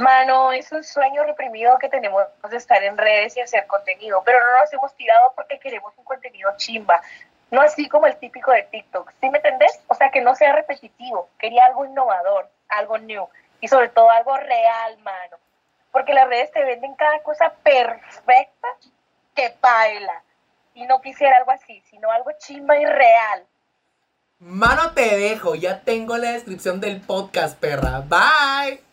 Mano, es un sueño reprimido que tenemos de estar en redes y hacer contenido, pero no nos hemos tirado porque queremos un contenido chimba, no así como el típico de TikTok, ¿sí me entendés? O sea, que no sea repetitivo, quería algo innovador, algo new y sobre todo algo real, mano, porque las redes te venden cada cosa perfecta que baila y no quisiera algo así, sino algo chimba y real. Mano, te dejo, ya tengo la descripción del podcast, perra. Bye.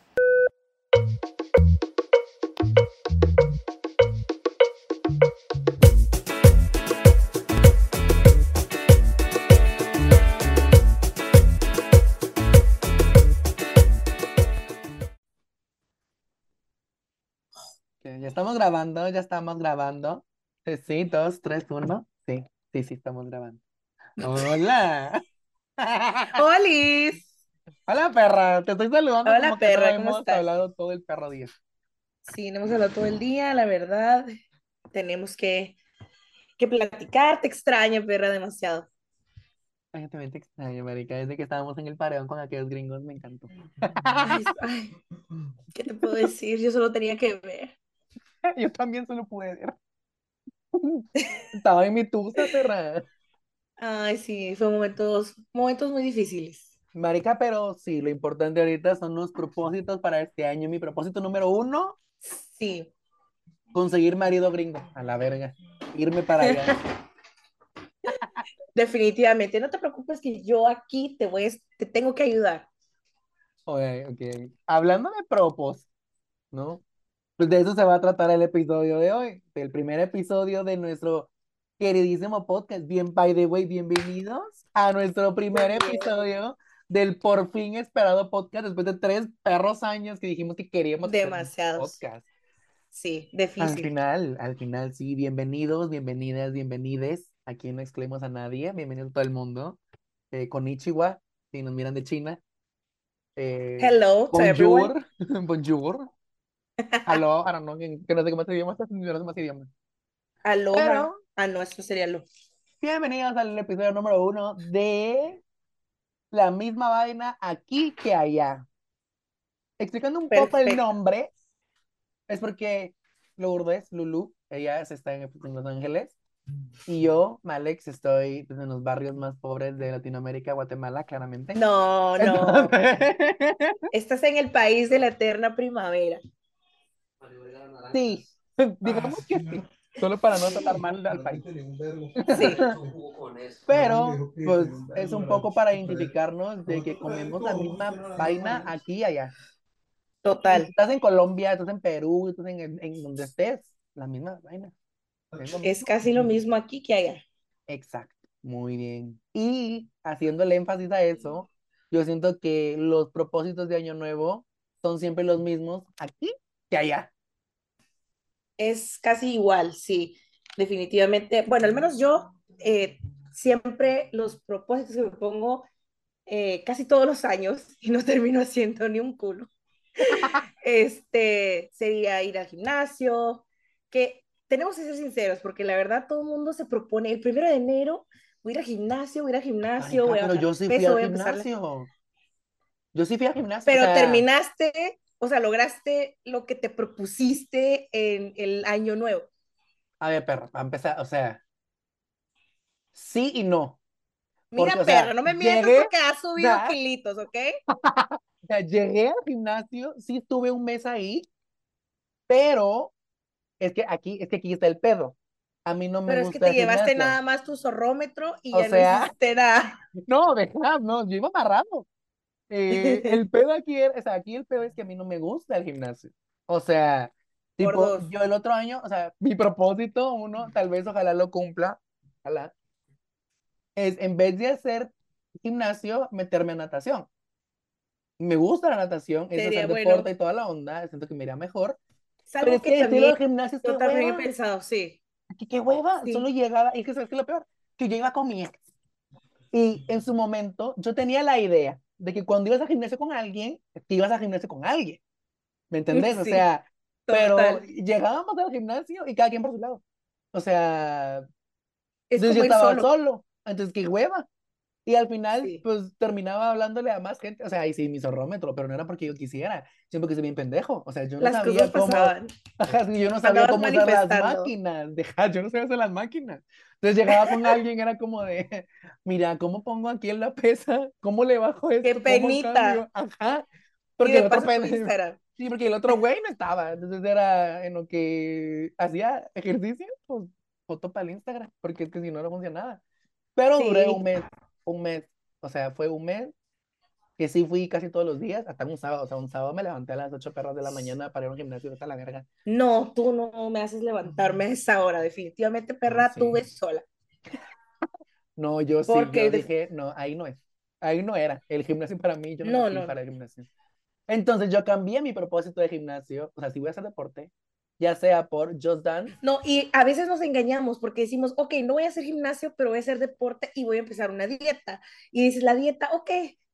Ya estamos grabando, ya estamos grabando. Sí, dos, tres, uno. Sí, sí, sí, estamos grabando. Hola. ¡Holis! Hola, perra. Te estoy saludando Hola, como que no perra, ¿cómo hemos estás? hablado todo el perro día. Sí, no hemos hablado todo el día, la verdad. Tenemos que, que platicar. Te extraño, perra, demasiado. Ay, yo también te extraño, marica. Desde que estábamos en el paredón con aquellos gringos, me encantó. Ay, ay, ¿qué te puedo decir? Yo solo tenía que ver. Yo también solo pude ver. Estaba en mi tusa, perra. Ay, sí, fue momentos, momentos muy difíciles. Marica, pero sí, lo importante ahorita son los propósitos para este año. Mi propósito número uno, Sí, conseguir marido gringo. A la verga. Irme para allá. definitivamente. No te preocupes que yo aquí te voy, te tengo que ayudar. Ok, ok. Hablando de propósitos, ¿no? Pues de eso se va a tratar el episodio de hoy, del primer episodio de nuestro queridísimo podcast. Bien, by the way, bienvenidos a nuestro primer episodio del por fin esperado podcast después de tres perros años que dijimos que queríamos hacer un Demasiados. podcast. Sí, Al difícil. final, al final, sí, bienvenidos, bienvenidas, bienvenides. Aquí no excluimos a nadie, bienvenido a todo el mundo. Eh, konnichiwa, si nos miran de China. Eh, Hello to everyone. bonjour, bonjour. Don't know, que, que no sé qué más idiomas, no sé más idiomas. Aloha. Pero, Ah, no, eso sería lo. bienvenidos al episodio número uno de La misma vaina aquí que allá. Explicando un poco el nombre, es porque Lourdes, Lulu, ella se está en, en Los Ángeles, y yo, Malex, estoy pues, en los barrios más pobres de Latinoamérica, Guatemala, claramente. No, no. Entonces, Estás en el país de la eterna primavera. Sí, digamos que sí, solo para no tratar mal al país. Sí. Pero, pues, es un poco para identificarnos de que comemos la misma vaina aquí y allá. Total. estás en Colombia, estás en Perú, estás en, en, donde estés, la misma vaina. Es Es casi lo mismo aquí que allá. Exacto, muy bien. Y haciendo el énfasis a eso, yo siento que los propósitos de Año Nuevo son siempre los mismos aquí que allá. Es casi igual, sí, definitivamente. Bueno, al menos yo eh, siempre los propósitos que me pongo eh, casi todos los años y no termino haciendo ni un culo. Este sería ir al gimnasio, que tenemos que ser sinceros, porque la verdad todo el mundo se propone el primero de enero, voy a ir al gimnasio, voy a ir al gimnasio, Marica, voy a pero yo sí fui peso, al voy a empezar la- gimnasio. Yo sí fui al gimnasio, o Pero sea, terminaste, o sea, lograste lo que te propusiste en el año nuevo. a ver, perro, para empezar, o sea, sí y no. Mira, Porque, o sea, perro, no me mientas llegué, porque has subido ya. kilitos, ¿ok? o sea, llegué al gimnasio, sí estuve un mes ahí, pero es que aquí, es que aquí está el pedo. A mí no me Pero es que gusta te llevaste gimnasio. nada más tu zorrómetro y O ya no sea, hiciste nada. no, deja, no, yo iba amarrado. Eh, el pedo aquí, es- o sea, aquí el pedo es que a mí no me gusta el gimnasio. O sea, tipo, yo el otro año, o sea, mi propósito, uno, tal vez ojalá lo cumpla, ojalá, es en vez de hacer gimnasio, meterme a natación. Me gusta la natación, es hacer bueno. deporte y toda la onda, siento que me iría mejor. Pero es que que el estilo también de gimnasio que yo también he hueva. pensado, sí. Aquí qué hueva, Sí. solo llegaba, y es que sabes qué es lo peor, que yo iba con mi ex. Y en su momento yo tenía la idea de que cuando ibas al gimnasio con alguien, te ibas al gimnasio con alguien. ¿Me entendés? O Sí, sea, pero total. llegábamos al gimnasio y cada quien por su lado. O sea, Es entonces yo estaba solo. solo. Entonces, qué hueva. Y al final, Sí. pues terminaba hablándole a más gente. O sea, ahí sí, mi zorrómetro, pero no era porque yo quisiera, sino porque soy bien pendejo. O sea, yo no Las sabía cómo. pasaban. Yo no sabía cómo usar las máquinas. Deja, yo no sabía hacer las máquinas. Entonces llegaba con alguien, era como de, mira, ¿cómo pongo aquí en la pesa? ¿Cómo le bajo esto? ¡Qué ¿Cómo penita! Ajá. Y Porque el otro. Sí, porque el otro güey no estaba. Entonces era en lo que hacía ejercicio, pues foto para el Instagram, porque es que si no, no funcionaba. Pero duré Sí. un mes, un mes. O sea, fue un mes que sí fui casi todos los días, hasta un sábado. O sea, un sábado me levanté a las 8 perras de la mañana para ir a un gimnasio, hasta la verga. No, tú no me haces levantarme a esa hora. Definitivamente, perra, sí. tú ves sola. No, yo sí, Porque yo de- dije, no, ahí no es. Ahí no era. El gimnasio para mí, yo no, No, no. para el gimnasio. Entonces yo cambié mi propósito de gimnasio. O sea, si voy a hacer deporte, ya sea por Just Dance No, y a veces nos engañamos porque decimos, ok, no voy a hacer gimnasio, pero voy a hacer deporte y voy a empezar una dieta. Y dices, la dieta, ok,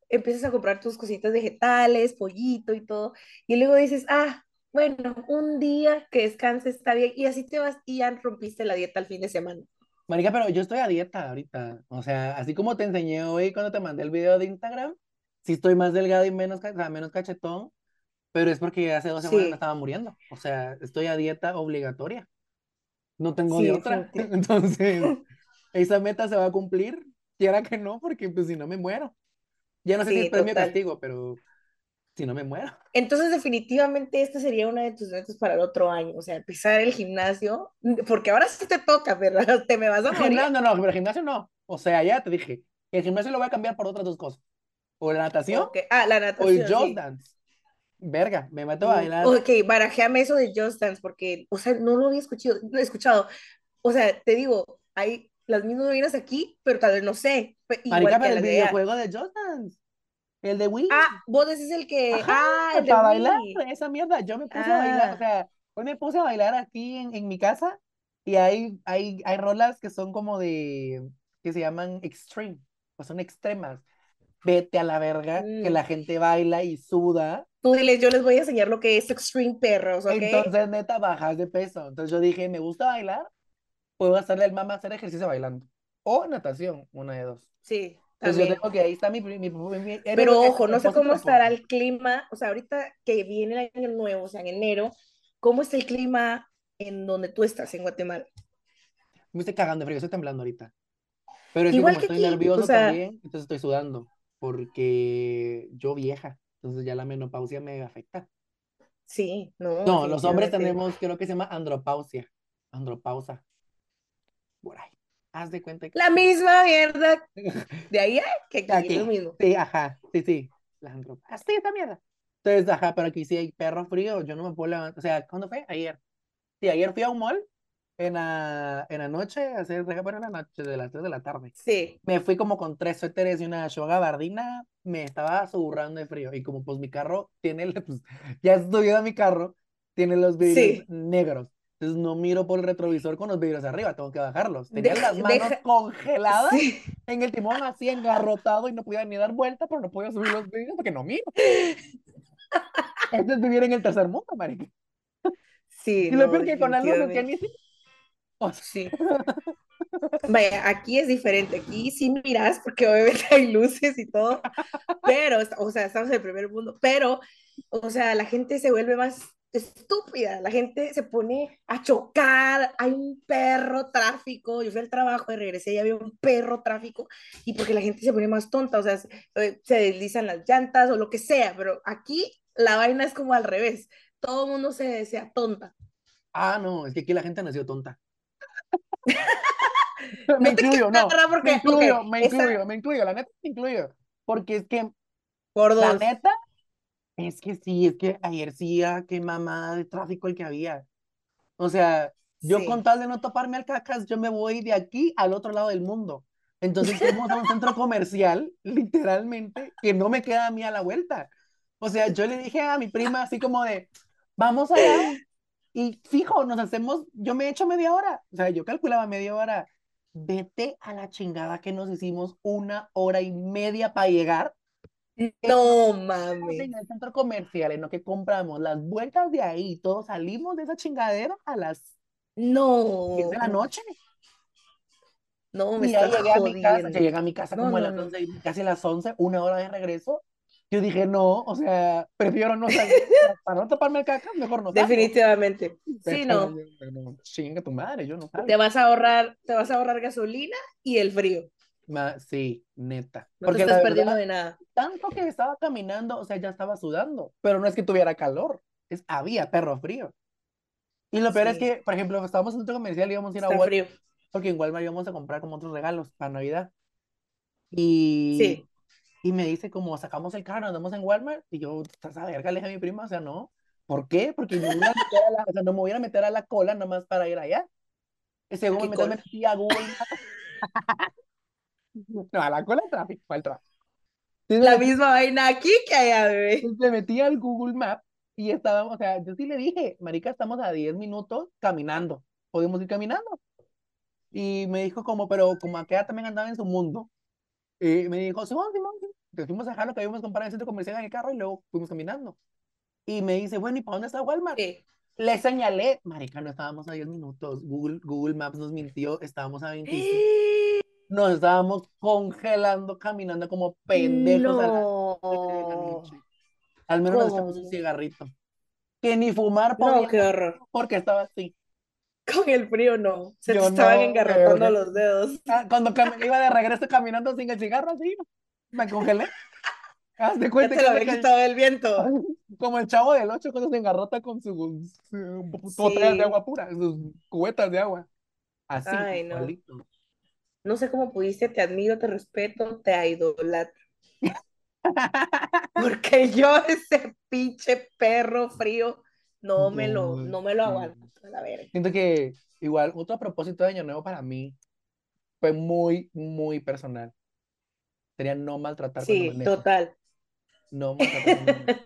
empiezas a comprar tus cositas vegetales, pollito y todo. Y luego dices, ah, bueno, un día que descanses está bien. Y así te vas y ya rompiste la dieta al fin de semana. Marica, pero yo estoy a dieta ahorita. O sea, así como te enseñé hoy cuando te mandé el video de Instagram, sí estoy más delgado y menos, o sea, menos cachetón, pero es porque hace dos semanas Sí. me estaba muriendo. O sea, estoy a dieta obligatoria. No tengo Sí, de otra. Entonces, esa meta se va a cumplir, quiera que no, porque pues si no me muero. Ya no sé si Sí, es premio castigo, pero si no me muero. Entonces, definitivamente, esta sería una de tus metas para el otro año. O sea, empezar el gimnasio, porque ahora sí te toca, ¿verdad? Te me vas a morir. gimnasio, no, no, pero el gimnasio no. O sea, ya te dije, el gimnasio lo voy a cambiar por otras dos cosas. O la natación Ok, Ah, la o el natación, sí. Dance. Verga, me meto a bailar. Ok, barajéame eso de Just Dance, porque, o sea, no lo había escuchado, no he escuchado. O sea, te digo, hay las mismas vainas aquí, pero tal vez no sé. Igual Marica, que pero el las de videojuego de Just Dance. El de Wii. Ah, vos decís el que. Ajá, ah, el de para bailar, Wii. esa mierda. Yo me puse a bailar, o Ah, sea, hoy me puse a bailar aquí en, en mi casa y hay, hay, hay rolas que son como de, que se llaman extreme, o son extremas. Vete a la verga, que mm. la gente baila y suda. Tú diles, yo les voy a enseñar lo que es Extreme Perros, ¿ok? Entonces, neta, bajas de peso. Entonces yo dije, me gusta bailar, puedo hacerle al mamá hacer ejercicio bailando. O natación, una de dos. Sí, Entonces yo tengo que ahí está mi, mi, mi- Pero ojo, no sé cómo estará el clima, o sea, ahorita que viene el año nuevo, o sea, en enero, ¿cómo está el clima en donde tú estás, en Guatemala? Me estoy cagando de frío, estoy temblando ahorita. Pero es que Igual como que estoy aquí, o nervioso sea, también, entonces estoy sudando, porque yo vieja, entonces ya la menopausia me afecta. sí, no, No, los hombres tenemos, creo que se llama andropausia, andropausa, por ahí. Haz de cuenta que La misma mierda de allá que aquí, lo aquí, mismo. sí, ajá, sí, sí, la andropausia, sí, esta mierda. Entonces, ajá, pero aquí sí hay perro frío, yo no me puedo levantar, o sea, ¿cuándo fue? Ayer. Sí, ayer fui a un mall en la, en la noche, a hacer, bueno, en la noche, de las 3 de la tarde. Sí, Me fui como con tres suéteres y una gabardina, me estaba suburrando de frío. Y como pues mi carro tiene, el- pues, ya estoy a mi carro, tiene los vidrios sí. negros. Entonces no miro por el retrovisor con los vidrios arriba, tengo que bajarlos. Tenía Deja, las manos deja, congeladas sí. en el timón, así engarrotado y no podía ni dar vuelta, pero no podía subir los vidrios porque no miro. Esto es vivir en el tercer mundo, marica. Sí, Y lo no, peor que con luces que ni si- o sea, Sí. Vaya, aquí es diferente, aquí sí miras porque obviamente hay luces y todo, pero, o sea, estamos en el primer mundo, pero, o sea, la gente se vuelve más estúpida, la gente se pone a chocar, hay un perro tráfico, yo fui al trabajo y regresé y había un perro tráfico, y porque la gente se pone más tonta, o sea, se, eh, se deslizan las llantas o lo que sea, pero aquí la vaina es como al revés, todo el mundo se desea tonta. Ah, no, es que aquí la gente nació tonta. Me incluyo, no, me porque, ok, incluyo, me esa incluyo, me incluyo, la neta me incluyo. Porque es que, por la dos. neta, es que sí, es que ayer sí, ah, qué mamada de tráfico el que había. O sea, yo con Sí. tal de no toparme al cacas, yo me voy de aquí al otro lado del mundo. Entonces fuimos a un centro comercial, literalmente, que no me queda a mí a la vuelta. O sea, yo le dije a mi prima así como de, vamos allá y fijo, nos hacemos, yo me he hecho media hora. O sea, yo calculaba media hora. Vete a la chingada que nos hicimos una hora y media para llegar. No mames. en el centro comercial en lo que compramos las vueltas de ahí, todos salimos de esa chingadera a las 10 No. de la noche. No, me Y ya llegué a mi casa, jodiendo. llegué a mi casa No, como a no, las no. 11, y casi a las 11, una hora de regreso. Yo dije, no, o sea, prefiero no salir. Para no taparme el caca, mejor no. Definitivamente. Sí, Pero no. no, chinga tu madre, yo no salgo. Te vas a ahorrar, te vas a ahorrar gasolina y el frío. Ma- sí, neta. No Porque te estás perdiendo verdad, de nada. tanto que estaba caminando, o sea, ya estaba sudando, pero no es que tuviera calor, es había perro frío. Y lo peor es que, por ejemplo, estábamos en un comercial y íbamos a ir a Está Walmart, frío. porque en Walmart íbamos a comprar como otros regalos para Navidad. Y, Sí. Y me dice como, sacamos el carro, andamos en Walmart, y yo, ¿estás a verga? Le dije a mi prima, o sea, no. ¿Por qué? Porque me a la, o sea, no me voy a meter a la cola nomás para ir allá. Según ¿Qué me metí, me a Google. No, a la cola tráfico, ¿cuál tráfico? Entonces me La metí- misma vaina aquí que allá, bebé. Me metí al Google Maps y estábamos, o sea, yo sí le dije, marica, estamos a 10 minutos caminando, podemos ir caminando. Y me dijo como, pero como aquella también andaba en su mundo. Y me dijo, Simón, Simón, sí". Entonces fuimos a dejar lo que habíamos comprado en el centro comercial en el carro y luego fuimos caminando. Y me dice, bueno, ¿y para dónde está Walmart? Sí. Le señalé, marica, no estábamos a 10 minutos. Google, Google Maps nos mintió, estábamos a 25. Nos estábamos congelando, caminando como pendejos a No. 12 de la. Al menos nos echamos un cigarrito. Que ni fumar No, podía qué horror. porque estaba así. Con el frío no. Se te estaban no, engarrotando los dedos. Ah, Cuando iba de regreso caminando sin el cigarro así, me congelé. Haz de Ya cuenta te que lo quitado el viento. como el chavo del 8 cuando se engarrota con sus su botellas de agua pura, sus cubetas de agua. Así, Ay, no. sé cómo pudiste, te admiro, te respeto, te idolatro. Porque yo ese pinche perro frío no me lo, No, me lo aguanto. A verga. Siento que igual otro propósito de Año Nuevo para mí fue muy, muy personal. Sería no maltratar Sí, total. No maltratar.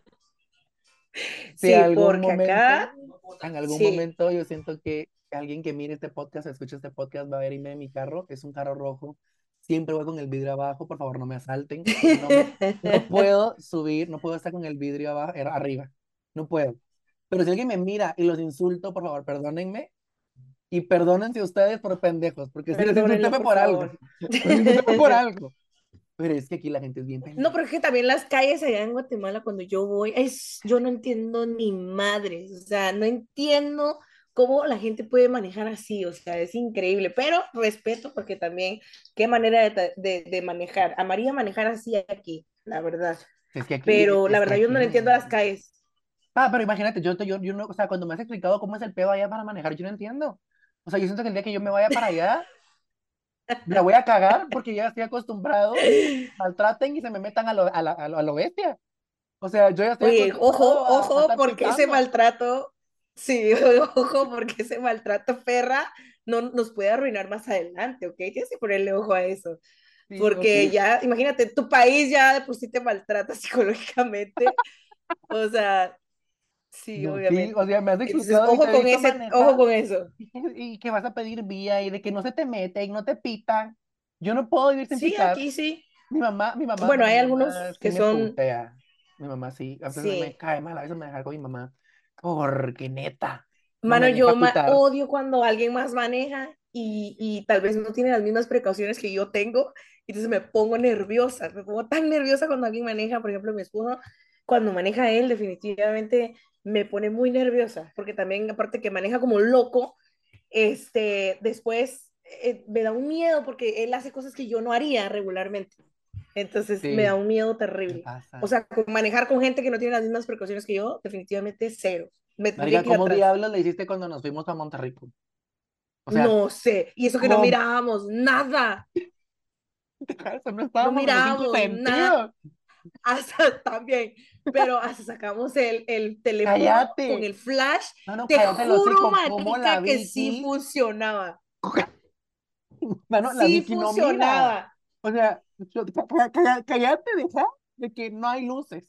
Si Sí, algún porque momento, acá, en algún sí. momento yo siento que alguien que mire este podcast, escuche este podcast, va a ver irme en mi carro. Es un carro rojo. Siempre voy con el vidrio abajo. Por favor, no me asalten. No, me- no puedo subir, no puedo estar con el vidrio abajo, er- arriba. No puedo. Pero si alguien me mira y los insulto, por favor, perdónenme. Y perdónense ustedes por pendejos, porque si les insulté por por algo. por algo. Pero es que aquí la gente es bien pendeja. No, pero es que también las calles allá en Guatemala, cuando yo voy, es, yo no entiendo ni madres, o sea, no entiendo cómo la gente puede manejar así, o sea, es increíble, pero respeto porque también, qué manera de, de, de manejar. A María manejar así aquí, la verdad. Es que aquí, Pero es la verdad, yo no le entiendo a las calles. Ah, pero imagínate, yo, yo, yo no, o sea, cuando me has explicado cómo es el pedo allá para manejar, yo no entiendo. O sea, yo siento que el día que yo me vaya para allá, la voy a cagar porque ya estoy acostumbrado, maltraten y se me metan a lo, a la, a lo, a lo bestia. O sea, yo ya estoy Oye, ojo, ojo, porque ese pitando. maltrato, sí, ojo, porque ese maltrato perra no nos puede arruinar más adelante, ¿ok? Tienes que ponerle ojo a eso. Sí, Porque ok. ya, imagínate, tu país ya de por sí te maltrata psicológicamente. O sea, sí, No, sí, obviamente. o sea, me has Entonces, explicado y ojo con ese, ojo con eso. y que, y que vas a pedir vía y de que no se te meten, no te pitan. Yo no puedo vivir sin Sí, pitar. aquí sí. Mi mamá, mi mamá, Bueno, mi hay mamá algunos sí que me son, putea. Mi mamá sí, a veces me sí. cae mal, a veces me deja con mi mamá. Porque neta, no Mano, me yo ma- odio cuando alguien más maneja y, y tal vez no tiene las mismas precauciones que yo tengo, y entonces me pongo nerviosa, me pongo tan nerviosa cuando alguien maneja, por ejemplo, mi esposo, cuando maneja él, definitivamente me pone muy nerviosa, porque también, aparte que maneja como un loco, este, después eh, me da un miedo porque él hace cosas que yo no haría regularmente. Entonces me da un miedo terrible. O sea, manejar con gente que no tiene las mismas precauciones que yo, definitivamente cero. Me Marica, ¿cómo atrás. diablos le hiciste cuando nos fuimos a Monterrico? O sea, No sé. Y eso que no mirábamos nada. No mirábamos nada. Hasta también. Pero hasta sacamos el, el teléfono con el flash. No, no, Te juro, hocico. ¿Cómo la marica, que sí funcionaba. Mano, la Sí no funcionaba. O sea, yo- cá- cá- cá- cállate, deja de que no hay luces.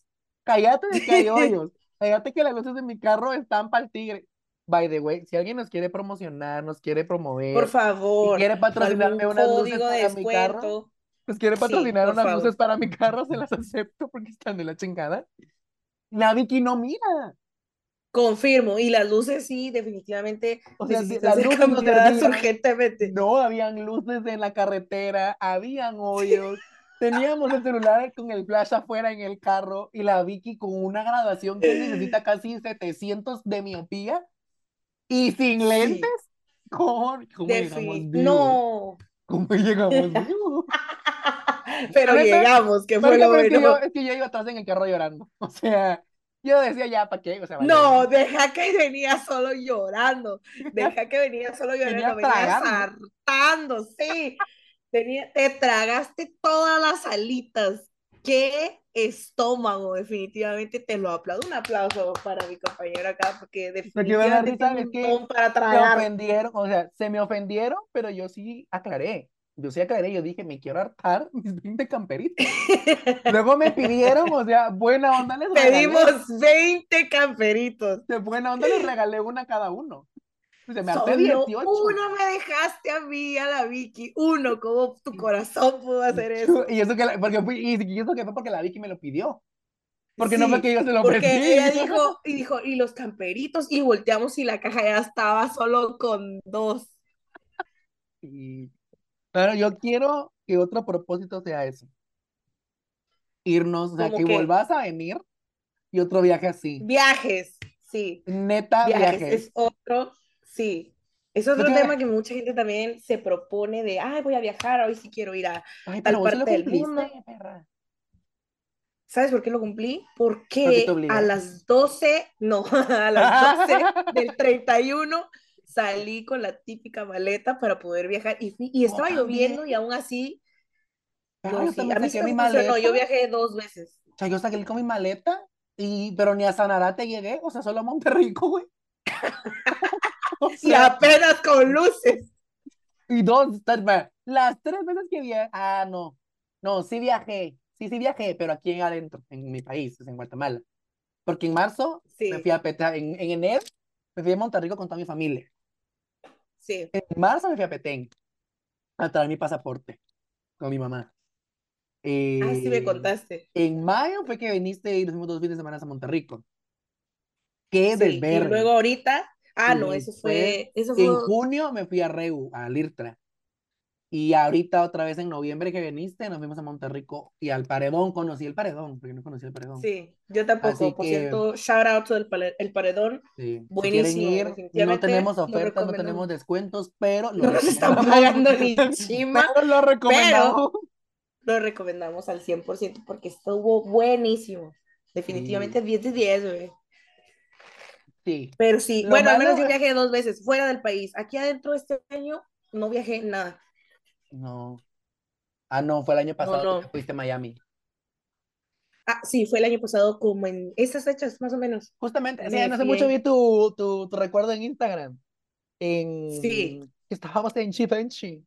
Cállate de que hay hoyos. Cállate que las luces de mi carro están para el tigre. By the way, si alguien nos quiere promocionar, nos quiere Por promover, y favor, quiere patrocinarme unas luces para mi carro, descuento. Pues quiere Sí, patrocinar por unas favor. luces para mi carro, se las acepto porque están de la chingada. La Vicky no mira. Confirmo, y las luces sí, definitivamente O sea, las luces no urgentemente. No habían luces en la carretera, habían hoyos. Teníamos el celular con el flash afuera en el carro y la Vicky con una graduación que necesita casi 700 de miopía y sin Sí. lentes. ¿Cómo, cómo llegamos? No, ¿Cómo llegamos vivos? pero llegamos, que fue lo pero es que bueno. yo, es que yo iba atrás en el carro llorando. O sea, yo decía ya, ¿para qué? O sea, vale, No, deja que venía solo llorando. Deja que venía solo llorando. Venía hartando, sí. Venía- te tragaste todas las alitas. Qué estómago, definitivamente te lo aplaudo. Un aplauso para mi compañero acá, porque Lo que definitivamente risa es que para se tragar. ofendieron, o sea, se me ofendieron, pero yo sí aclaré. Yo sí aclaré, yo dije, me quiero hartar mis 20 camperitos. Luego me pidieron, o sea, buena onda les regalé. Pedimos 20 camperitos. De buena onda les regalé una a cada uno. O sea, me harté Solo 18. uno me dejaste a mí, a la Vicky. Uno, ¿cómo tu corazón pudo hacer eso? Y eso que la- porque fui- y eso que fue porque la Vicky me lo pidió. Porque no fue Sí, que yo se lo Porque ofrecí. ella dijo, y dijo, y los camperitos, y volteamos y la caja ya estaba solo con dos. Y- Pero yo quiero que otro propósito sea eso. Irnos, o sea, ¿Cómo que qué? vuelvas a venir y otro viaje así. Viajes, sí, Neta, viajes, viajes. es otro, sí. Es otro Lo que- tema que mucha gente también se propone de, ay, voy a viajar, hoy sí quiero ir a... Ay, tal parte del mundo. ¿Sabes por qué lo cumplí? Porque Porque a las 12, no, a las 12 del 31 salí con la típica maleta para poder viajar y, y estaba lloviendo y aún así, no, yo sí, también a mí saqué sí mi me funcionó, yo maleta. viajé dos veces. O sea, yo salí con mi maleta, y, pero ni a Sanarate llegué, o sea, solo a Monterrico, güey. O Y apenas con luces. y va, las tres veces que viajé, ah, no, no, sí viajé, sí, sí viajé, pero aquí adentro, en mi país, en Guatemala. Porque en marzo me Sí, fui a Petén, en, en enero me fui a Monterrico con toda mi familia. Sí. En marzo me fui a Petén a traer mi pasaporte con mi mamá. Ah, sí me Eh, contaste. En mayo fue que viniste y nos fuimos dos fines de semana a Monterrico. Qué Sí, y desverde. luego ahorita, ah, Y no, eso después, fue, eso en fue, junio me fui a Reu, a Lirtra. Y ahorita otra vez en noviembre que viniste, nos fuimos a Monterrico y al Paredón. Conocí el Paredón, porque no conocí el Paredón. sí, yo Así tampoco, por que, cierto, shout out to el, el paredón, sí, si buenísimo, ir, no tenemos ofertas, no tenemos descuentos, pero lo No nos están pagando ni chima, Pero lo recomendamos. lo recomendamos al 100% porque estuvo buenísimo. Definitivamente 10 de 10, güey. Sí. Pero sí, Lo bueno, al menos yo viajé dos veces fuera del país. Aquí adentro este año no viajé nada. No. Ah, no, fue el año pasado no. que fuiste a Miami. Ah, sí, fue el año pasado como en esas fechas, más o menos. Justamente, sí, no hace fui mucho vi tu, tu, tu recuerdo en Instagram. En Sí. que estábamos en Givenchy.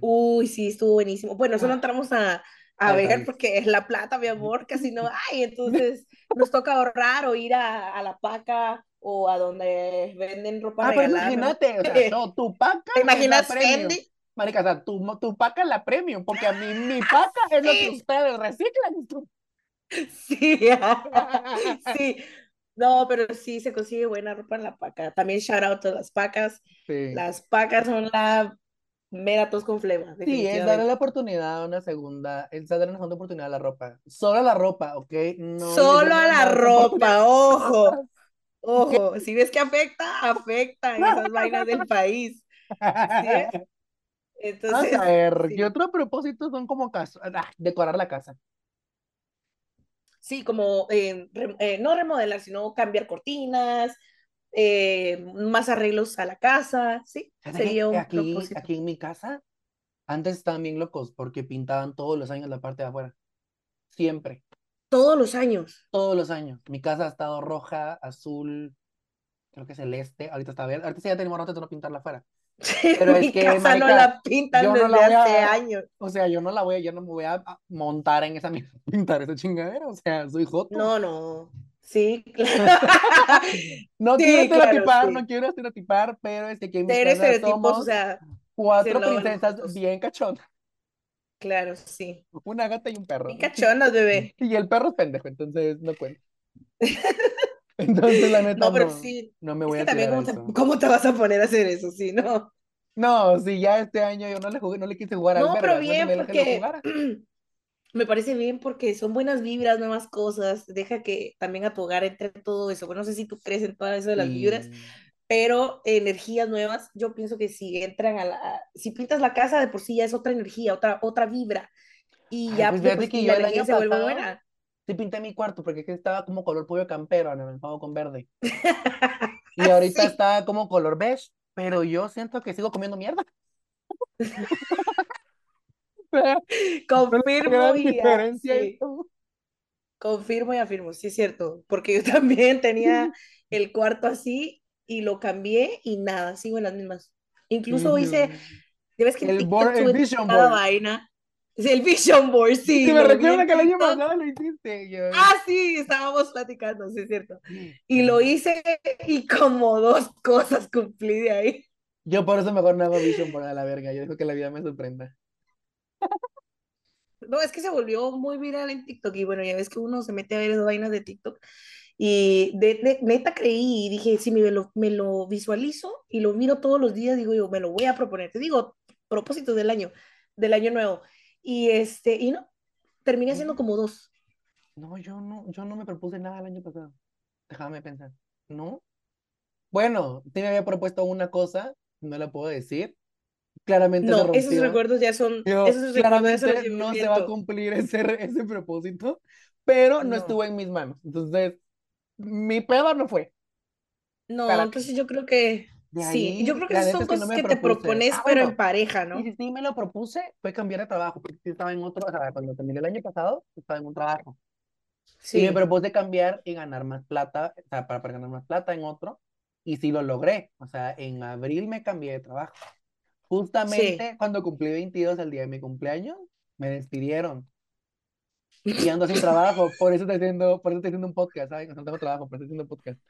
Uy, sí, estuvo buenísimo. Bueno, solo Ah. entramos a, a ver país. porque es la plata, mi amor, casi no hay. Entonces nos toca ahorrar o ir a, a la paca o a donde venden ropa Ah, regalada. imagínate, o sea, no, tu paca ¿Te Marica, o sea, tu, tu paca la premium, porque a mí mi paca es lo que ustedes reciclan. Sí, sí. No, pero sí se consigue buena ropa en la paca. También shout out a las pacas. Sí. Las pacas son la mera tos con flema, Sí, es darle la oportunidad a una segunda, es darle una segunda oportunidad a la ropa. Solo a la ropa, ¿ok? No Solo a la ropa, ojo, ojo. Si ves que afecta, afecta en esas vainas del país. ¿Sí Entonces, a ver, sí. ¿qué otros propósitos son como caso? ah, decorar la casa. Sí, como eh, re- eh, no remodelar, sino cambiar cortinas, eh, más arreglos a la casa, sí, sería un Aquí, propósito. aquí en mi casa, antes estaban bien locos porque pintaban todos los años la parte de afuera. Siempre, Todos los años. todos los años. Mi casa ha estado roja, azul, creo que celeste. Ahorita está verde. Ahorita sí ya tenemos rato de no pintarla afuera. Pero es Mi que, casa no marica, la pintan yo no desde la voy a- hace años. O sea, yo no la voy yo no me voy a montar en esa pintar esa chingadera. O sea, soy joto. No, no. Sí, claro. No Sí, quiero claro, estereotipar, sí. no quiero estereotipar, pero es que casa estereotipos, o sea, cuatro se princesas bien cachondas. claro, sí. Una gata y un perro. Bien cachondas, bebé. Y el perro es pendejo, entonces no cuenta. Entonces, la neta, No, pero no, sí, no me es voy que a también a cómo te, eso. cómo te vas a poner a hacer eso, sí, ¿no? No, sí, ya este año yo no le jugué, no le quise jugar al No, pero verga, no bien, lo porque me parece bien porque son buenas vibras, nuevas cosas, deja que también a tu hogar entre todo eso. Bueno, no sé si tú crees en todo eso de las vibras, Sí. pero energías nuevas, yo pienso que si entran a la, si pintas la casa de por sí ya es otra energía, otra, otra vibra, y Ay, ya pues por que sí yo la energía se vuelve buena. Sí pinté mi cuarto porque es que estaba como color pollo campero, anaranjado con verde. Y ahorita Sí, está como color beige, pero yo siento que sigo comiendo mierda. Confirmo y diferencia sí, confirmo y afirmo, sí es cierto, porque yo también tenía el cuarto así y lo cambié y nada, sigo en las mismas. Incluso hice, ya ves que El, board, el vision board. vaina. El Vision Board, Sí, sí, me recuerda que el año pasado lo hiciste. Yo, Ah, sí, estábamos platicando, sí es cierto. Y lo hice y como dos cosas cumplí de ahí. yo por eso mejor no hago vision board a la verga. Yo dejo que la vida me sorprenda. No, es que se volvió muy viral en TikTok y bueno, ya ves que uno se mete a ver esas vainas de TikTok y de, de- neta creí y dije, si me lo, me lo visualizo y lo miro todos los días, digo yo, me lo voy a proponer. Te digo, propósito del año, del año nuevo. Y este, y no, terminé haciendo como dos. No, yo no, yo no me propuse nada el año pasado. Déjame pensar. ¿No? Bueno, me había propuesto una cosa, no la puedo decir. Claramente No, esos recuerdos ya son, Yo, esos claramente no se va a cumplir ese, ese propósito, pero no No, estuvo en mis manos. Entonces, mi pedo no fue. no, entonces yo creo que De sí, yo ahí, creo que esas son es que no cosas que te propones, Ah, pero en bueno, pareja, y ¿no? si sí me lo propuse, fue cambiar de trabajo, porque sí estaba en otro, o sea, cuando terminé el año pasado, estaba en un trabajo. Y me Sí, propuse cambiar y ganar más plata, o sea, para, para ganar más plata en otro, y sí lo logré. O sea, en abril me cambié de trabajo. sí. Justamente cuando cumplí 22, el día de mi cumpleaños, me despidieron. Y ando sin trabajo, por eso estoy haciendo, por eso estoy haciendo un podcast, ¿sabes? No tengo trabajo, por eso estoy haciendo un podcast.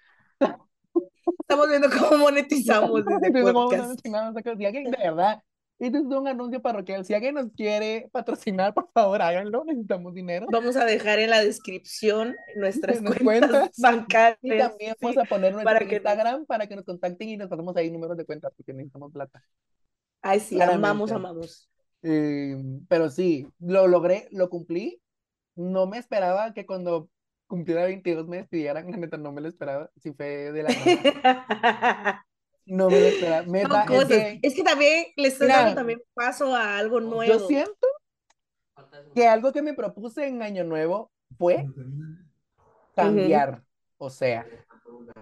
Estamos viendo cómo monetizamos desde ¿cómo no podcast. Si alguien, de verdad, este es un anuncio parroquial. Si alguien nos quiere patrocinar, por favor, háganlo, necesitamos dinero. Vamos a dejar en la descripción nuestras cuentas cuentas. Y bancarias, también sí, vamos a poner nuestro para que. Instagram para que nos contacten y nos pasemos ahí números de cuentas porque necesitamos plata. Ay, sí, amamos, Claramente. amamos. Eh, pero sí, lo logré, lo cumplí. No me esperaba que cuando cumpliera 22 me despidieran, la neta no me lo esperaba. Sí fue de la nada. No me lo esperaba. Son Neta, es que, Es que también le mira, dando también paso a algo yo nuevo. siento que algo que me propuse en Año Nuevo fue cambiar. O sea,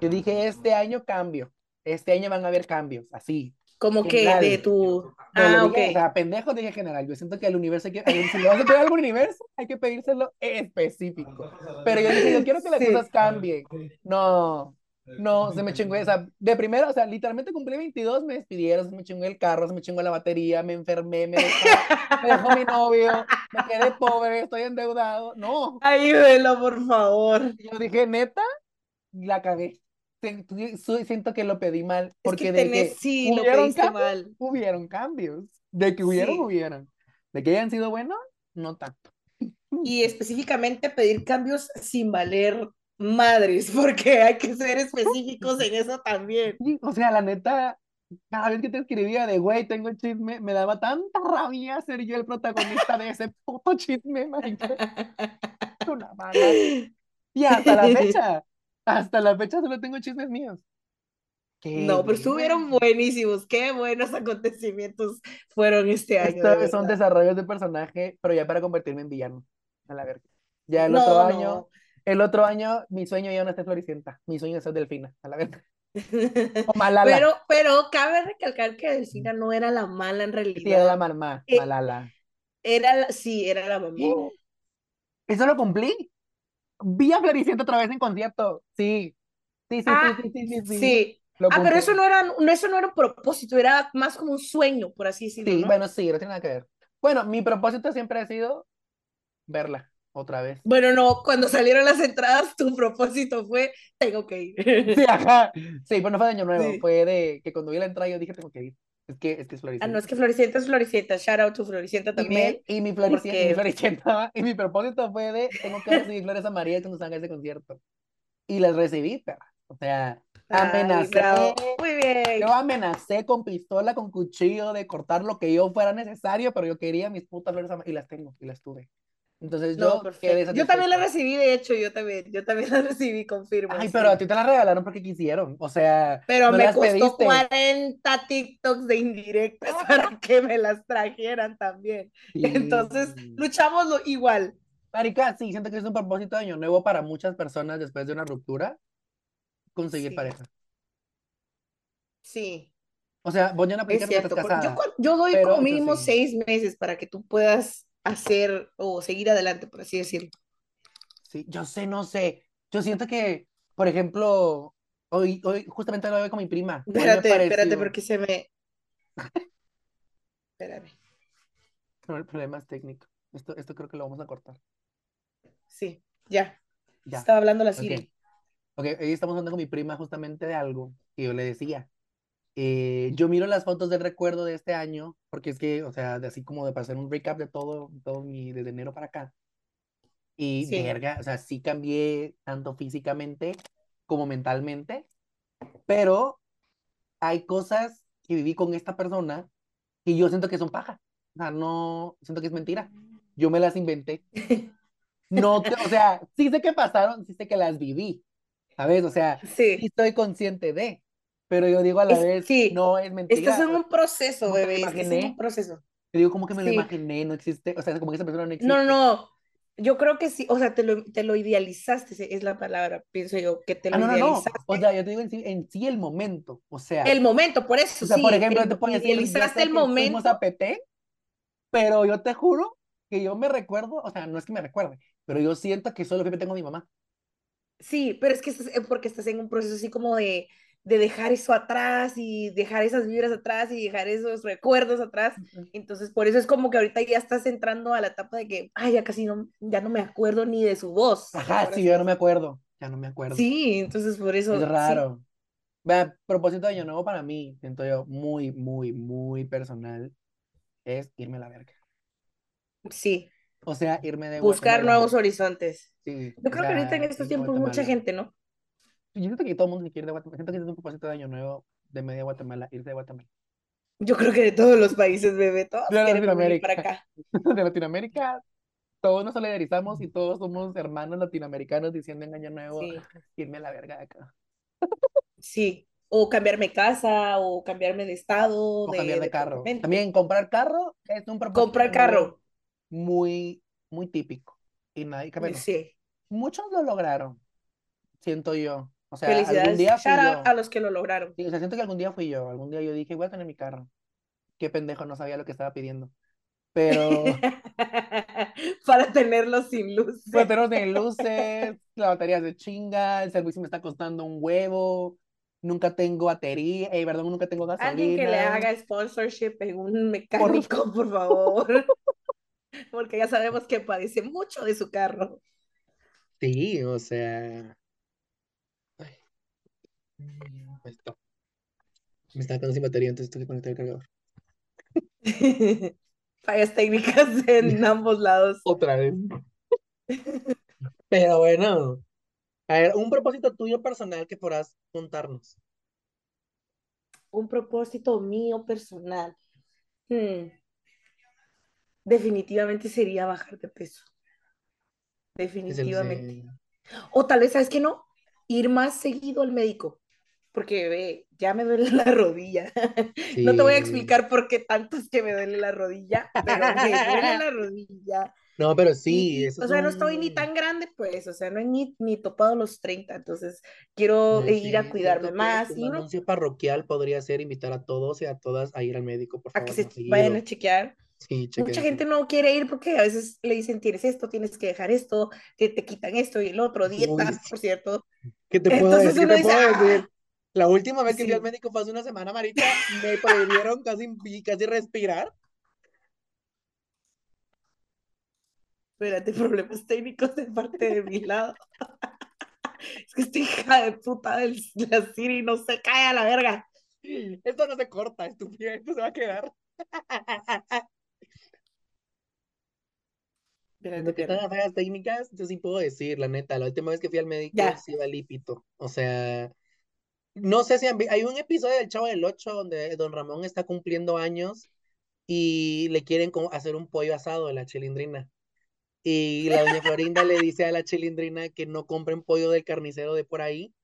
yo dije, este año cambio. Este año van a haber cambios, así. Como que de tu... Lo Ah, dije, o sea, pendejo dije general. Yo siento que al universo hay que, si le vas a pedir algo al universo, hay que pedírselo específico. Pero yo dije, yo quiero que las Sí. cosas cambien. No, no, se me chingó. O sea, de primero, o sea, literalmente cumplí 22, me despidieron, se me chingó el carro, se me chingó la batería, me enfermé, me dejó, me dejó mi novio, me quedé pobre, estoy endeudado. No, Ayúdelo, por favor. yo dije, neta, la cagué. Siento- que lo pedí mal, Es que porque de que sí, lo hubieron pediste cambios, mal. hubieron cambios. De que hubieron, Sí. hubieron. De que hayan sido buenos, no tanto. Y específicamente pedir cambios sin valer madres, porque hay que ser específicos en eso también. O sea, la neta, cada vez que te escribía de, güey, tengo el chisme, me daba tanta rabia ser yo el protagonista de ese puto chisme, marica. Una mala. Y hasta la fecha, hasta la fecha solo tengo chismes míos. Qué No, pero estuvieron buenísimos. Qué buenos acontecimientos fueron este año, de son desarrollos de personaje, pero ya para convertirme en villano. A la verga. Ya el otro año, no. el otro año, mi sueño ya no es ser Floricienta. Mi sueño es ser Delfina. A la verga. O Malala. Pero, pero cabe recalcar que Delfina no era la mala en Sí, era la realidad. mamá, Eh, Malala. Era sí, era la mamá. Eso lo cumplí. Vi a Floricienta otra vez en concierto. Sí. Sí, sí, Ah, sí, sí, sí, sí, sí. sí. Ah, pero eso no era, no, eso no era un propósito, era más como un sueño, por así decirlo, Sí, ¿no? bueno, sí, no tiene nada que ver. Bueno, mi propósito siempre ha sido verla otra vez. Bueno, no, cuando salieron las entradas, tu propósito fue, tengo que ir. Sí, ajá. Sí, pero no fue de Año Nuevo, Sí. fue de que cuando vi la entrada yo dije, tengo que ir. Es que es, que es Ah, Floricienta. no, es que Floricienta es Floricienta. Shout out to Floricienta Y, también. y mi Floricienta, y mi porque- Floricienta, y mi propósito fue de, tengo que recibir flores amarillas cuando salga ese concierto. y las recibí, perra. O sea, amenacé. Muy bien. yo amenacé con pistola, con cuchillo, de cortar lo que yo fuera necesario, pero yo quería mis putas flores ama- y las tengo, y las tuve. Entonces No, yo perfecto. quedé Yo también la recibí, de hecho, yo también, yo también la recibí, confirmo. Ay, sí. pero a ti te las regalaron porque quisieron. O sea, Pero no me costó pediste. 40 TikToks de indirectas para que me las trajeran también. Entonces, Sí. luchamos lo igual. Marica, sí, siento que es un propósito de año nuevo para muchas personas después de una ruptura, conseguir Sí. pareja. Sí, O sea, no cierto. estás por- Yo, yo doy pero como mínimo seis meses para que tú puedas hacer o seguir adelante, por así decirlo. Sí, yo sé, no sé. Yo siento que, por ejemplo, hoy, hoy justamente lo veo con mi prima. Espérate, espérate, porque se me... Espérame. No, el problema es técnico. Esto, esto creo que lo vamos a cortar. Sí, ya. Ya. Estaba hablando la. Siri. Ok, hoy estamos hablando con mi prima justamente de algo que yo le decía. Eh, yo miro las fotos del recuerdo de este año, porque es que, o sea, de así como de hacer un recap de todo, todo mi, desde enero para acá. Y Sí. verga, o sea, sí cambié tanto físicamente como mentalmente, pero hay cosas que viví con esta persona que yo siento que son paja. O sea, no, siento que es mentira. Yo me las inventé. No, o sea, sí sé que pasaron, sí sé que las viví, ¿sabes? O sea, sí Sí, estoy consciente de, pero yo digo a la Es- vez, sí, no es mentira. estás en un proceso, bebé, estás en un proceso. Yo digo, como que me lo Sí. imaginé, no existe, o sea, como que esa persona no existe. No, no, no. Yo creo que sí, o sea, te lo, te lo idealizaste, es la palabra, pienso yo, que te Ah, lo no, no, no. idealizaste. O sea, yo te digo en sí, en sí el momento. O sea, El momento, por eso o sea, sí, por ejemplo, el- te puedo decir, idealizaste el momento. a PT, pero yo te juro que yo me recuerdo, o sea, no es que me recuerde, pero yo siento que solo que tengo a mi mamá. Sí, pero es que estás, eh, porque estás en un proceso así como de, de dejar eso atrás y dejar esas vibras atrás y dejar esos recuerdos atrás. Entonces, por eso es como que ahorita ya estás entrando a la etapa de que, ay, ya casi no, ya no me acuerdo ni de su voz. Ajá, sí, así yo no me acuerdo, ya no me acuerdo. Sí, entonces por eso, Es sí, raro. Vea, propósito de año nuevo para mí, siento yo, muy, muy, muy personal, es irme a la verga. sí, O sea, irme de buscar nuevos horizontes. Sí, Yo creo que ahorita en estos tiempos mucha gente, ¿no? Yo siento que todo el mundo se quiere de Guatemala. Siento que es un propósito de año nuevo de media Guatemala, irse de Guatemala. Yo creo que de todos los países, bebé, todos De venir para Latinoamérica. acá. De Latinoamérica, todos nos solidarizamos y todos somos hermanos latinoamericanos diciendo en año nuevo, Sí, irme a la verga de acá. sí. O cambiarme casa, o cambiarme de estado, O cambiar de carro. También comprar carro es un propósito Comprar carro. muy, muy típico. Y nadie, bueno, Sí. muchos lo lograron, siento yo. O sea, algún Felicidades. día fui out yo. a los que lo lograron. Sí, o sea, siento que algún día fui yo. Algún día yo dije, voy a tener mi carro. Qué pendejo, no sabía lo que estaba pidiendo. Pero Para tenerlo sin luz. voy a tener sin luces, la batería se chinga, el servicio me está costando un huevo, nunca tengo batería, eh, perdón, nunca tengo Alguien que le gasolina. haga sponsorship en un mecánico, por favor. Porque ya sabemos que padece mucho de su carro. Sí, o sea. Ay, ahí está. Me está quedando sin batería, entonces tengo que conectar el cargador. Fallas técnicas en ambos lados. Otra vez. Pero bueno. A ver, un propósito tuyo personal que podrás contarnos. Un propósito mío personal. Hmm. Definitivamente sería bajar de peso. Definitivamente. de- O tal vez, ¿sabes qué no? Ir más seguido al médico. Porque, ve, ya me duele la rodilla. No te voy a Sí. explicar por qué tanto es que me duele la rodilla, pero me duele la rodilla. No, pero sí, Y, eso o sea, no estoy ni un- tan grande, pues, o sea, no he ni, ni topado los 30, entonces quiero No eh, ir a cuidarme más un y uno, anuncio parroquial podría ser invitar a todos y a todas a ir al médico, por a favor, que se más vayan seguido. a chequear. Sí, Mucha gente no quiere ir porque a veces le dicen, tienes esto, tienes que dejar esto, te, te quitan esto y el otro, Uy, dieta, sí. por cierto. ¿Qué te puedo Entonces decir? ¿Qué te dice, puedo "Ah". decir? La última vez que fui al médico fue hace una semana, marica, me prohibieron casi, casi respirar. Espérate, problemas técnicos de parte de mi lado. Es que esta hija de puta de la Siri no se cae a la verga. Esto no se corta, estúpida, esto se va a quedar. Espérate, que las técnicas, yo sí puedo decir, la neta, la última vez que fui al médico Ya. sí iba lípito. O sea, no sé si han hay un episodio del Chavo del Ocho donde Don Ramón está cumpliendo años y le quieren hacer un pollo asado de la chilindrina. Y la doña Florinda le dice a la chilindrina que no compren pollo del carnicero de por ahí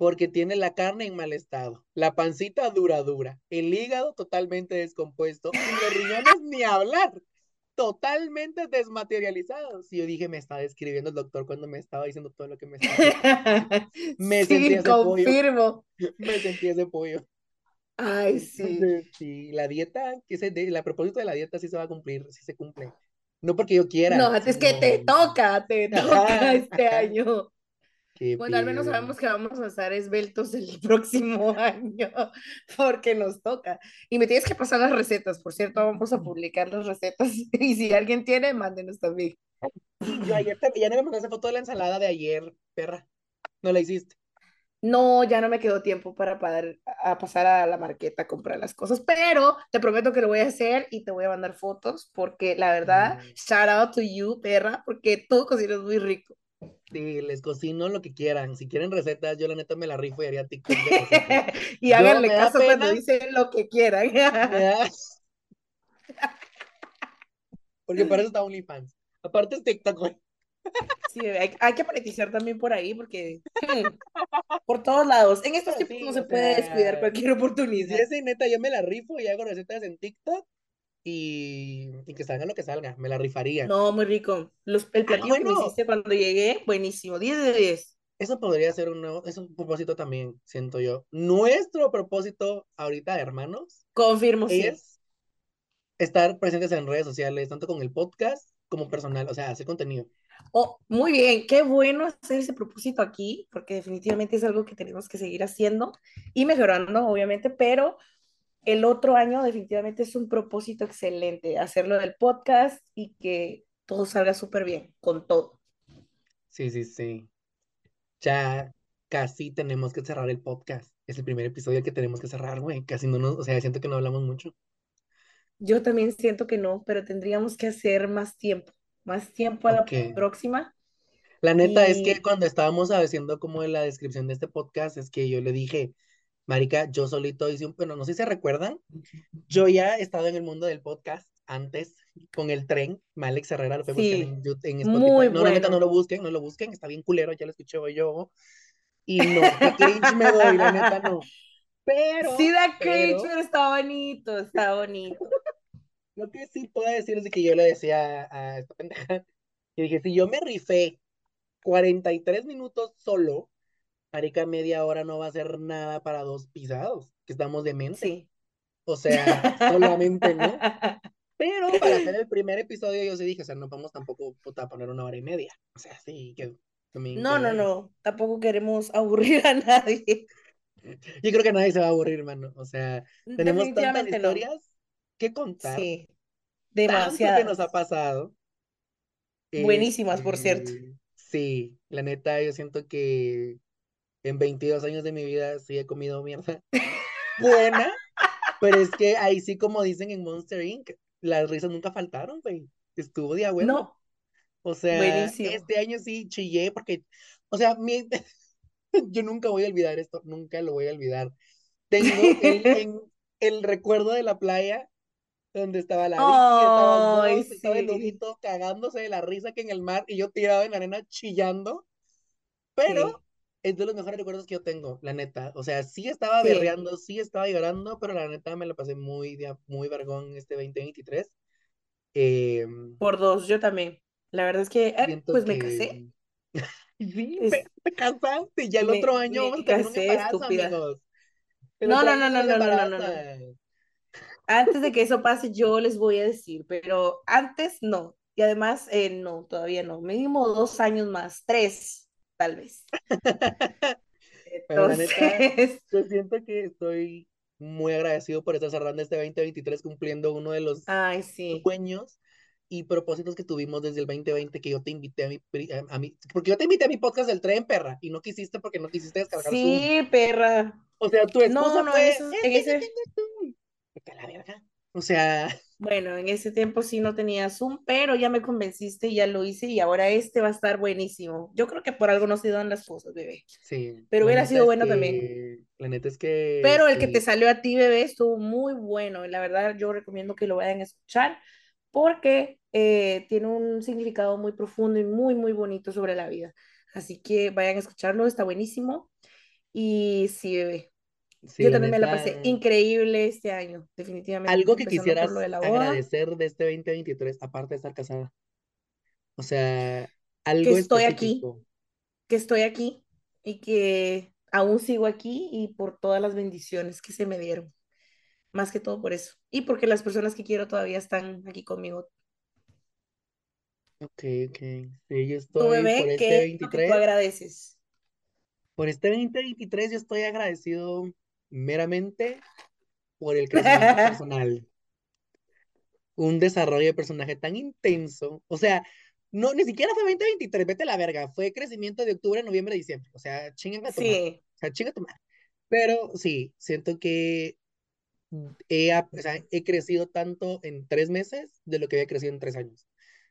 porque tiene la carne en mal estado, la pancita dura dura, el hígado totalmente descompuesto y los riñones ni hablar, totalmente desmaterializados. Y yo dije, me está describiendo el doctor cuando me estaba diciendo todo lo que me estaba. Me sentí Sí, ese pollo. confirmo. Me sentí ese pollo. Ay, sí. Sí, la dieta, que se de, la propósito de la dieta sí se va a cumplir, sí se cumple. No porque yo quiera, No, es que te sino- toca, te toca Ajá, este ajá. año. Qué Bueno, al menos sabemos que vamos a estar esbeltos el próximo año, porque nos toca. Y me tienes que pasar las recetas, por cierto, vamos a publicar las recetas. Y si alguien tiene, mándenos también. Yo ayer te, ya no me mandaste foto de la ensalada de ayer, perra. No la hiciste. No, ya no me quedó tiempo para poder a pasar a la marqueta a comprar las cosas, pero te prometo que lo voy a hacer y te voy a mandar fotos, porque la verdad, Mm. shout out to you, perra, porque tú cocinas muy rico. Sí, les cocino lo que quieran. Si quieren recetas, yo la neta me la rifo y haría TikTok. Y háganle caso cuando dicen lo que quieran. Porque para eso está OnlyFans. Aparte es TikTok, güey. Sí, hay, hay que monetizar también por ahí, porque hmm, por todos lados. En estos Pero tiempos sí, no se puede descuidar cualquier oportunidad. de neta, yo me la rifo y hago recetas en TikTok y, y que salga lo que salga. Me la rifaría. No, muy rico. Los, el Ah, platillo que me bueno. hiciste cuando llegué, buenísimo. 10 de 10. Eso podría ser un nuevo, es un propósito también, siento yo. Nuestro propósito ahorita, hermanos, Confirmo, sí. es estar presentes en redes sociales, tanto con el podcast como personal, o sea, hacer contenido. Oh, muy bien, qué bueno hacer ese propósito aquí, porque definitivamente es algo que tenemos que seguir haciendo y mejorando, obviamente, pero el otro año definitivamente es un propósito excelente, hacerlo del podcast y que todo salga súper bien, con todo. Sí, sí, sí. Ya casi tenemos que cerrar el podcast. Es el primer episodio que tenemos que cerrar, güey. Casi no nos, o sea, siento que no hablamos mucho. Yo también siento que no, pero tendríamos que hacer más tiempo, más tiempo a la Ok. próxima. La neta es que cuando estábamos haciendo como la descripción de este podcast, es que yo le dije, Marica, yo solito hice un, bueno, no sé si se recuerdan, yo ya he estado en el mundo del podcast antes con el tren, Alex Herrera lo buscar sí, en, en Spotify. muy No, la neta no bueno. lo busquen, no lo busquen, está bien culero, ya lo escuché hoy yo. Y no, qué cringe me doy, la neta no. Pero, Sí, da cringe, pero, está bonito, está bonito. lo que sí puedo decir es que yo le decía a esta pendeja, que dije, si yo me rifé 43 minutos solo, Marica, media hora no va a ser nada para dos pisados, que estamos demente. Sí. O sea, solamente no. Pero para hacer el primer episodio yo sí dije, o sea, no vamos tampoco puta, a poner una hora y media. O sea, sí, que también No, que no, no, tampoco queremos aburrir a nadie. Yo creo que nadie se va a aburrir, hermano. O sea, tenemos tantas no. historias que contar, Sí, tanto que nos ha pasado. Buenísimas, por cierto. Este, sí, la neta, yo siento que en 22 años de mi vida sí he comido mierda buena, pero es que ahí sí, como dicen en Monster Inc., las risas nunca faltaron, güey. Estuvo de a huevo. No, O sea, buenísimo. este año sí chillé porque, o sea, mi- yo nunca voy a olvidar esto, nunca lo voy a olvidar. Tengo el, en, el recuerdo de la playa donde estaba la Ay, vos, estaba el sí, Huguito cagándose de la risa que en el mar y yo tirado en la arena chillando, pero es de los mejores recuerdos que yo tengo, la neta. O sea, sí estaba sí. berreando, sí estaba llorando, pero la neta me la pasé muy, muy vergón este 2023. Eh, Por dos, yo también. La verdad es que, eh, pues me que... casé. Sí, Es- te casaste, ya el me, otro año me vamos a tener un casé, embarazo, amigos. El No, no, no, no, no, no, no, no. Antes de que eso pase, yo les voy a decir, pero antes no. Y además, eh, no, todavía no. Mínimo dos años más, tres, tal vez. Neta, Entonces, yo siento que estoy muy agradecido por estar cerrando este 2023 cumpliendo uno de los ay, sí. sueños y propósitos que tuvimos desde el 2020 que yo te invité a mi, a, mi, porque yo te invité a mi podcast del tren, perra, y no quisiste porque no quisiste descargar Zoom. Sí, perra. O sea, tu excusa No, no, fue, en esos- es en ese-. Vete a la verga. O sea, Bueno, en ese tiempo sí no tenía Zoom, pero ya me convenciste y ya lo hice y ahora este va a estar buenísimo. Yo creo que por algo no se dan las cosas, bebé. Sí. Pero hubiera sido bueno que- también. La neta es que. Pero el que te salió a ti, bebé, estuvo muy bueno. Y la verdad, yo recomiendo que lo vayan a escuchar porque eh, tiene un significado muy profundo y muy, muy bonito sobre la vida. Así que vayan a escucharlo, está buenísimo. Y sí, bebé. Sí, Yo la también me la pasé neta, increíble este año, definitivamente. Algo que quisieras por de la agradecer de este 2023, aparte de estar casada. O sea, que algo estoy aquí, que estoy aquí y que aún sigo aquí y por todas las bendiciones que se me dieron. Más que todo por eso. Y porque las personas que quiero todavía están aquí conmigo. Ok, ok. Sí, yo estoy por bebé, este ¿qué es lo que tú 23. agradeces? Por este 2023 yo estoy agradecido meramente por el crecimiento personal. Un desarrollo de personaje tan intenso. O sea, no, ni siquiera fue 2023, vete a la verga. Fue crecimiento de octubre, noviembre, diciembre. O sea, chingan a tu. Sí, O sea, chinga tu. Pero sí, siento que he, o sea, he crecido tanto en tres meses de lo que había crecido en tres años.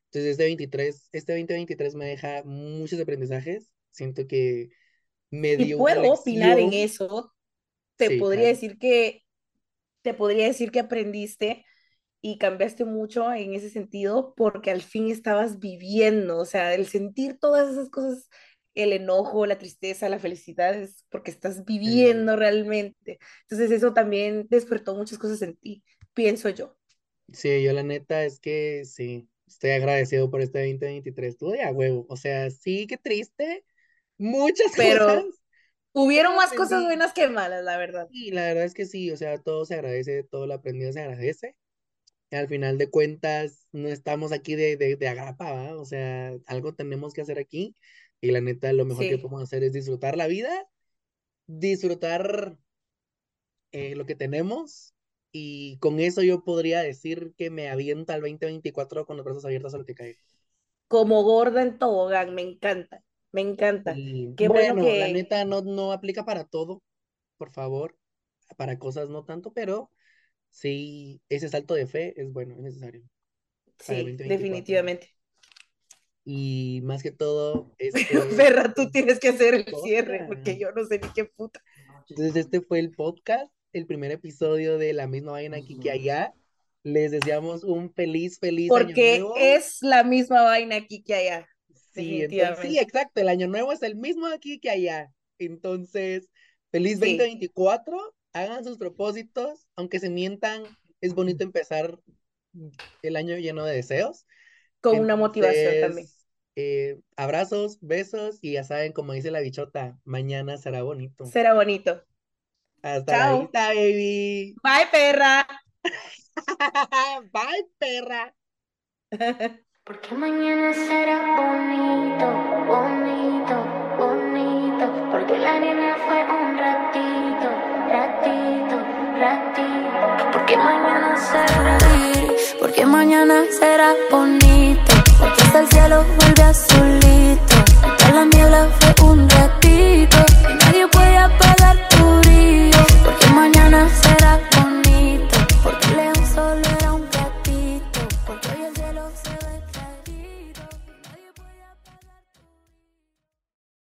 Entonces, este 23, este 2023 me deja muchos aprendizajes. Siento que me dio una puedo opinar en eso, te Sí, podría claro. decir que te podría decir que aprendiste y cambiaste mucho en ese sentido porque al fin estabas viviendo, o sea, el sentir todas esas cosas, el enojo, la tristeza, la felicidad, es porque estás Sí. viviendo realmente. Entonces eso también despertó muchas cosas en ti, pienso yo. Sí, yo la neta es que sí, estoy agradecido por este 2023. Estuve a huevo. O sea, sí, qué triste. Muchas Pero cosas, hubieron más cosas aprendí. buenas que malas, la verdad. Y la verdad es que sí, o sea, todo se agradece, todo lo aprendido se agradece. Y al final de cuentas, no estamos aquí de, de, de agrapa, ¿va? O sea, algo tenemos que hacer aquí. Y la neta, lo mejor que Sí, podemos hacer es disfrutar la vida, disfrutar eh, lo que tenemos. Y con eso yo podría decir que me aviento al 2024 con los brazos abiertos a lo que caiga. como gorda en tobogán, me encanta, me encanta. Y Qué bueno bueno, la que neta no, no aplica para todo, por favor. Para cosas no tanto, pero sí, ese salto de fe es bueno, es necesario sí, 2024. definitivamente. Y más que todo, este Ferra, tú tienes que hacer el podcast. cierre porque yo no sé ni qué puta. Entonces, este fue el podcast, el primer episodio de La misma vaina aquí que allá. Les deseamos un feliz, feliz año Porque nuevo. es la misma vaina aquí que allá, Sí, entonces, sí, definitivamente. exacto, el año nuevo es el mismo aquí que allá. Entonces, feliz Sí, 2024, hagan sus propósitos, aunque se mientan, es bonito empezar el año lleno de deseos. con una motivación también. Eh, abrazos, besos y ya saben, como dice la bichota, mañana será bonito. Será bonito. Hasta la Chao. vista, baby. Bye, perra. Bye, perra. Porque mañana será bonito, bonito, bonito. Porque la nena fue un ratito, ratito, ratito. Porque mañana será porque mañana será bonito. Porque hasta el cielo vuelve azulito. Hasta la niebla fue un ratito. Y nadie puede apagar tu brillo. Porque mañana será bonito. Porque leo solo.